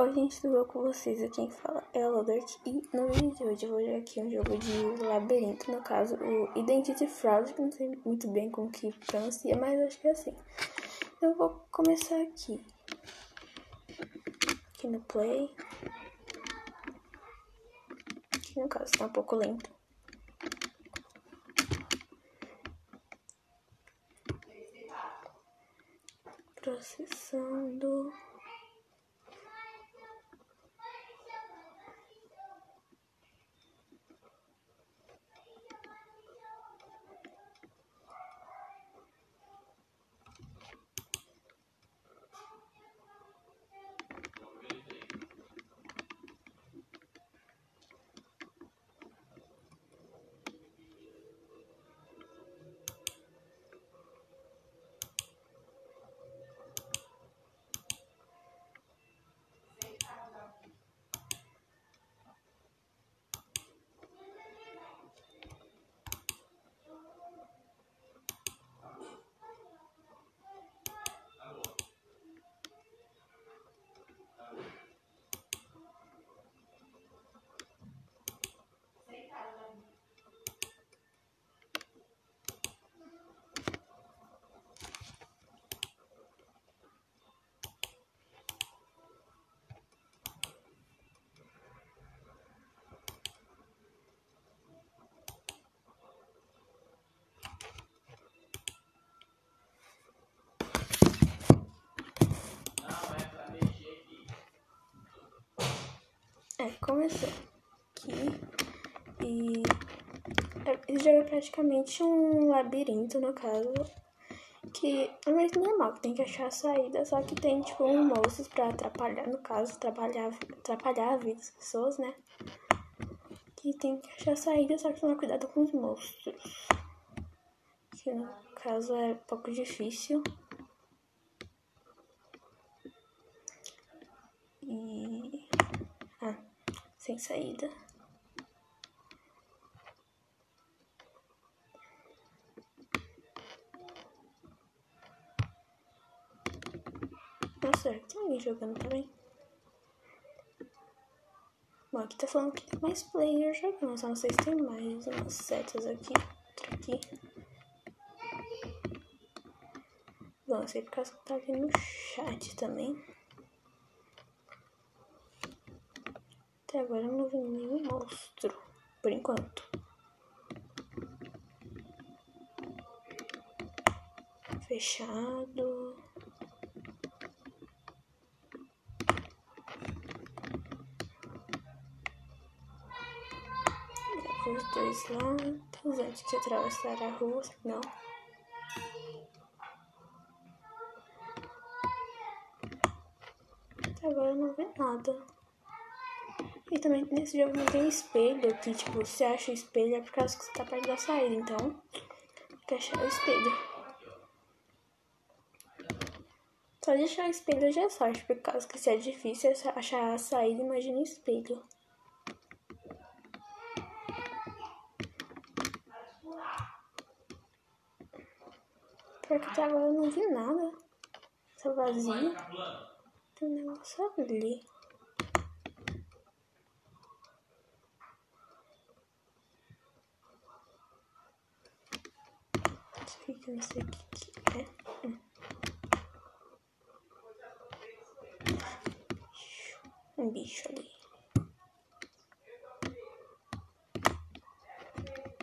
Oi gente, tudo bom com vocês? Aqui quem fala é a Lodert e no vídeo de hoje eu vou jogar aqui um jogo de labirinto, no caso o Identity Fraud, que não sei muito bem como que pronuncia, mas acho que é assim. Eu vou começar aqui. Aqui no play. Aqui no caso tá um pouco lento. Processando. É, começou aqui e é, esse jogo é praticamente um labirinto, no caso, que é mais normal, que tem que achar a saída, só que tem, tipo, um monstros pra atrapalhar, no caso, atrapalhar, atrapalhar a vida das pessoas, né? Que tem que achar a saída, só que tomar cuidado com os monstros. Que no caso é um pouco difícil. E sem saída. Nossa, tem alguém jogando também? Bom, aqui tá falando que tem mais players jogando, só não sei se tem mais umas setas aqui, outra aqui. Bom, eu sei por causa que tá aqui no chat também. Agora eu não vi nenhum monstro, por enquanto. Fechado. Os dois lados antes de atravessar a rua, não. Até agora não vi nada. E também nesse jogo não tem espelho, que tipo, você acha o espelho é por causa que você tá perto da saída, então tem que achar o espelho. Só de achar o espelho já é sorte, por causa que se é difícil achar a saída, imagina o espelho. Porque até agora eu não vi nada. Tá vazio. Tem um negócio ali. Que eu não sei o que, que é. Hum. Um bicho ali.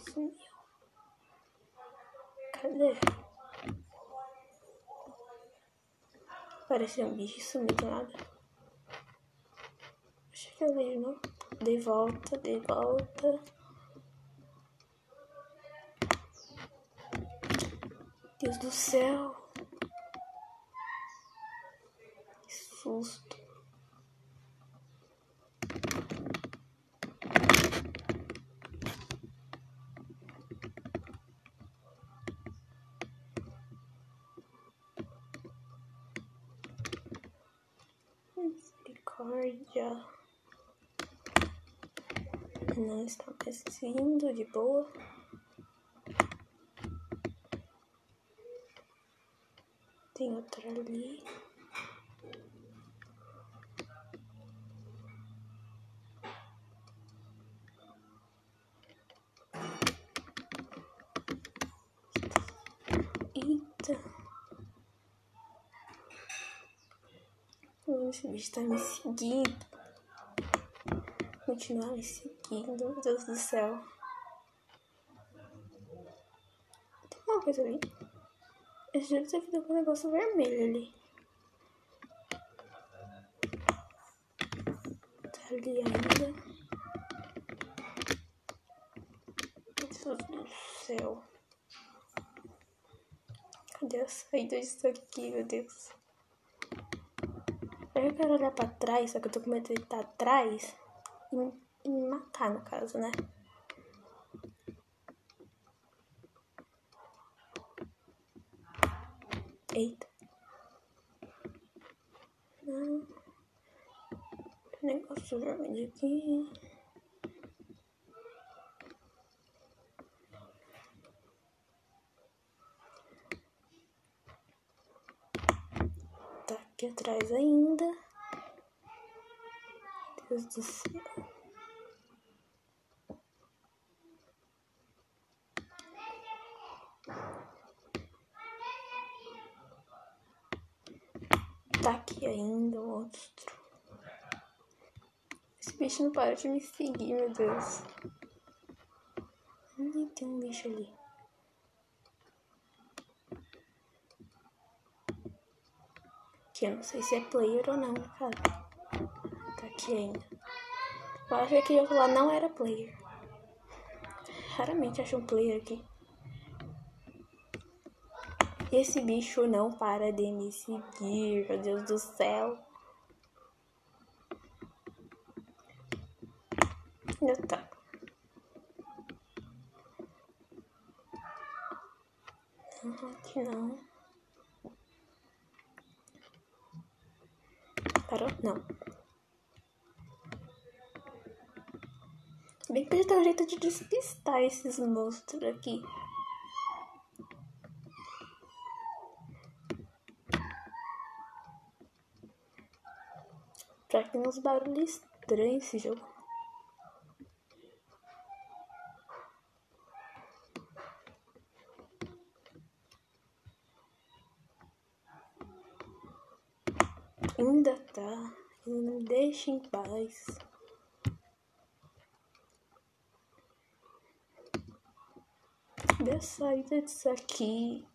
Sumiu. Cadê? Pareceu um bicho sumiu do nada. Que eu vejo, não? De volta, de volta. Deus do céu. Que susto. Misericórdia. Não está mais vindo de boa. Tem outra ali. Eita. Hum, esse bicho tá me seguindo. Continuar me seguindo, meu Deus do céu. Tem uma coisa ali. Já deve ter vindo com um negócio vermelho ali. Tá ali ainda. Deus do céu. Cadê a saída disso aqui, meu Deus? Eu quero olhar pra trás, só que eu tô com medo de estar atrás e, e me matar, no caso, né? Eita. Não. Tem negócio vermelho aqui. Tá aqui atrás ainda. Deus do céu. Tá aqui ainda o monstro. Esse bicho não para de me seguir, meu Deus. Hum, tem um bicho ali. Que eu não sei se é player ou não, cara. Tá aqui ainda. Eu achei que eu lá não era player. Raramente acho um player aqui. Esse bicho não para de me seguir, meu Deus do céu. Ainda tá. Não, aqui não. Parou? Não. Bem que ele tem um jeito de despistar esses monstros aqui. Já que tem uns barulhos estranhos esse jogo. Ainda tá. Ele me deixa em paz. A saída disso aqui.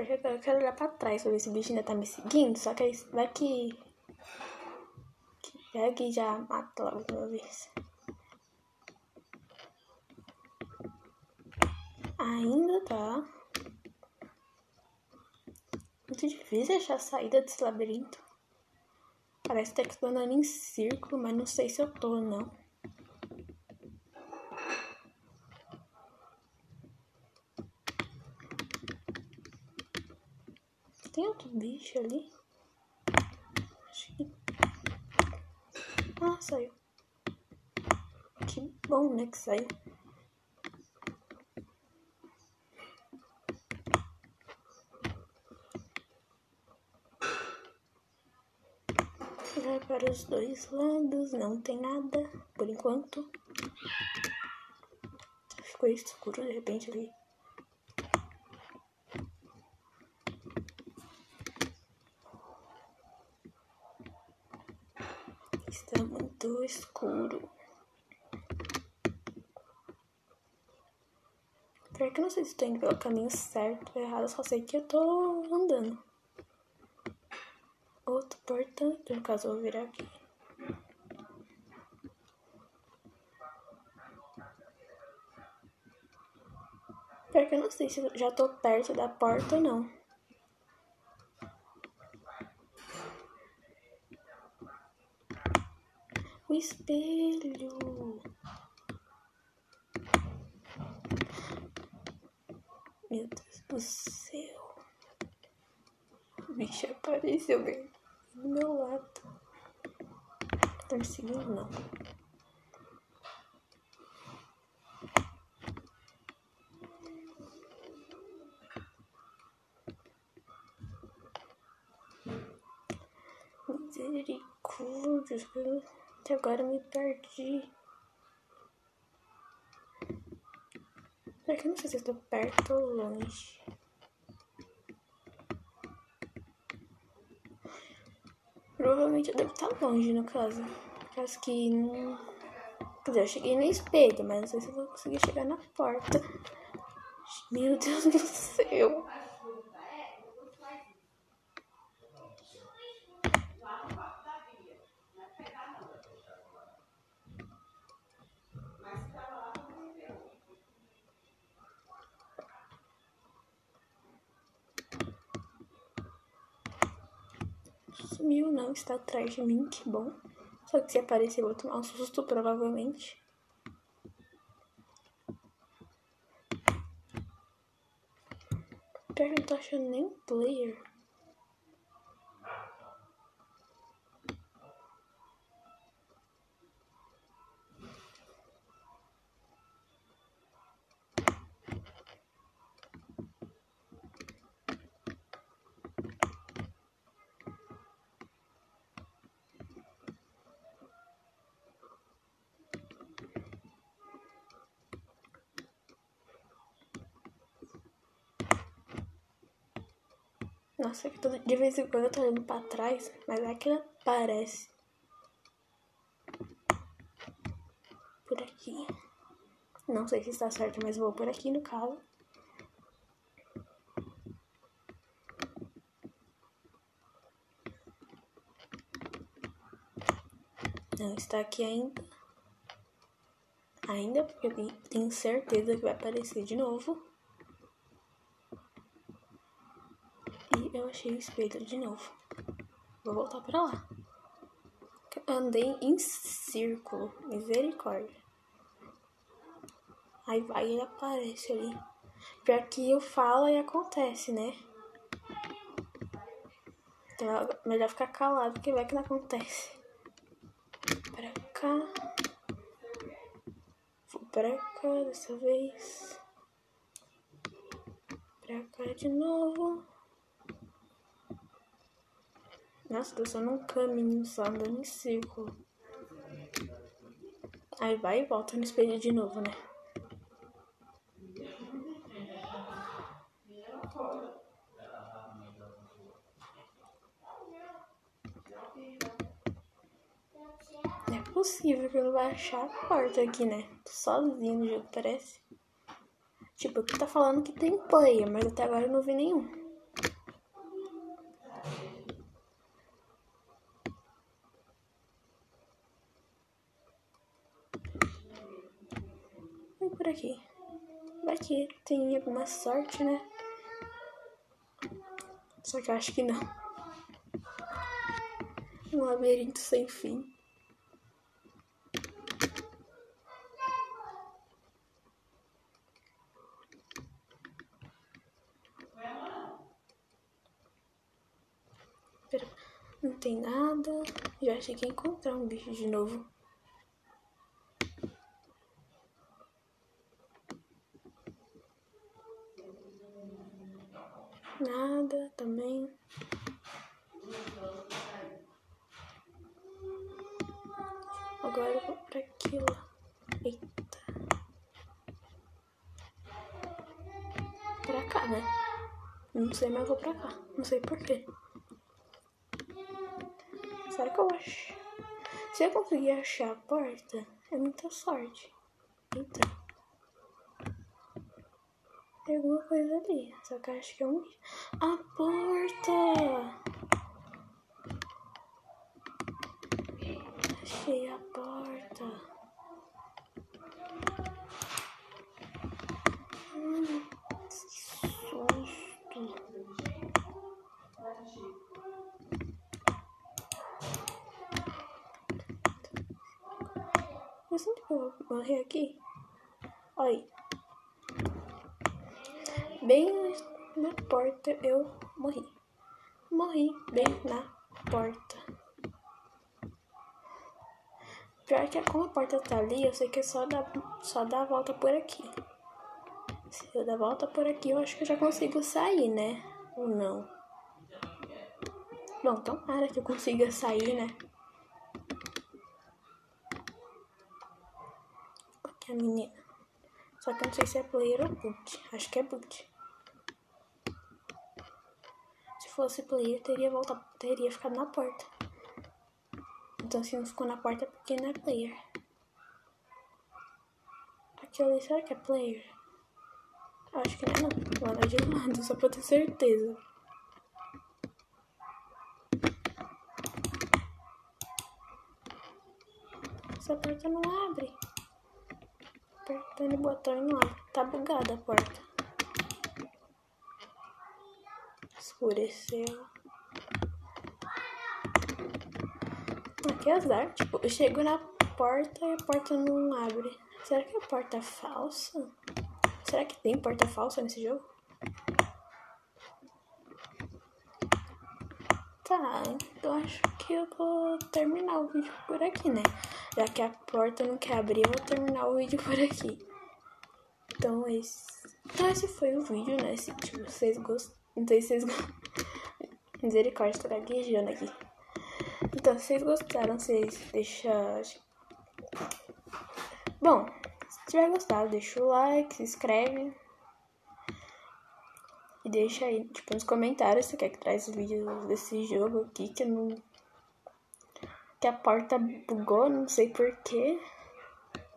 Eu quero olhar pra trás pra ver se o bicho ainda tá me seguindo. Só que aí vai que. que e já mata logo de uma vez. Ainda tá. Muito difícil achar a saída desse labirinto. Parece que tá explorando em círculo, mas não sei se eu tô, não. Tem outro bicho ali? Acho que. Ah, saiu. Que bom, né? Que saiu. Vai para os dois lados, não tem nada por enquanto. Ficou escuro de repente ali. Está muito escuro. Pior que eu não sei se estou indo pelo caminho certo ou errado, só sei que eu tô andando. Outro portão, que no caso eu vou virar aqui. Pior que eu não sei se já tô perto da porta ou não. O espelho. Meu Deus do céu. O bicho apareceu bem do meu lado. Tá me seguindo, não. Misericórdia, até agora me perdi. Porque eu não sei se eu tô perto ou longe. Provavelmente eu devo estar longe, no caso. Acho que não. Quer dizer, eu cheguei no espelho, mas não sei se eu vou conseguir chegar na porta. Meu Deus do céu! Sumiu, não está atrás de mim, que bom. Só que se aparecer, eu vou tomar um susto, provavelmente. Pior que eu não tô achando nem player. Nossa, que de vez em quando eu tô olhando pra trás, mas é que aparece. Por aqui. Não sei se está certo, mas vou por aqui no caso. Não está aqui ainda. Ainda, porque eu tenho certeza que vai aparecer de novo. Eu achei o espelho de novo. Vou voltar pra lá. Andei em círculo. Misericórdia. Aí vai e aparece ali. Pior que eu falo e acontece, né? Então é melhor ficar calado porque vai que não acontece. Pra cá. Vou pra cá dessa vez. Pra cá de novo. Nossa, tô só num caminho, só andando em círculo. Aí vai e volta no espelho de novo, né? Não é possível que eu não vá achar a porta aqui, né? Tô sozinho no jogo, parece. Tipo, aqui tá falando que tem player, mas até agora eu não vi nenhum. Por aqui. Vai que tem alguma sorte, né? Só que eu acho que não. Um labirinto sem fim. Não tem nada. Já achei que ia encontrar um bicho de novo. Nada também. Agora eu vou pra aquilo. Eita. Pra cá, né? Não sei, mas eu vou pra cá. Não sei porquê. Será que eu acho? Se eu conseguir achar a porta, é muita sorte. Eita. Tem alguma coisa ali. Só que acho que é um. A porta! Achei a porta. Hum, que susto. Eu sempre vou morrer aqui. Olha bem na porta eu morri. Morri bem na porta. Pior que como a porta tá ali, eu sei que é só dar, só dar a volta por aqui. Se eu dar a volta por aqui, eu acho que eu já consigo sair, né? Ou não? Bom, tomara que eu consiga sair, né? Aqui a menina. Só que eu não sei se é player ou boot. Acho que é boot. Se fosse player, teria voltado, teria ficado na porta. Então se não ficou na porta é porque não é player. Aqui ali, será que é player? Acho que não é. Vou de lado, só pra ter certeza. Essa porta não abre. Apertando o botão e não abre. Tá bugada a porta. Escureceu. Aqui é azar. Tipo, eu chego na porta e a porta não abre. Será que é porta falsa? Será que tem porta falsa nesse jogo? Tá, então acho que eu vou terminar o vídeo por aqui, né? Já que a porta não quer abrir, eu vou terminar o vídeo por aqui. Então esse, então, esse foi o vídeo, né? Se tipo, vocês gostaram. Então vocês Misericórdia, tô gaguejando aqui. Então, se vocês gostaram, vocês deixam. Bom, se tiver gostado, deixa o like, se inscreve. E deixa aí, tipo, nos comentários se quer que traz vídeo desse jogo aqui que eu não. Que a porta bugou, não sei porquê.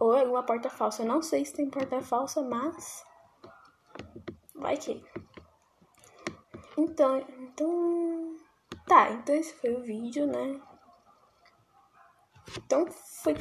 Ou é alguma porta falsa. Eu não sei se tem porta falsa, mas. Vai que. Então, então. Tá, então esse foi o vídeo, né? Então foi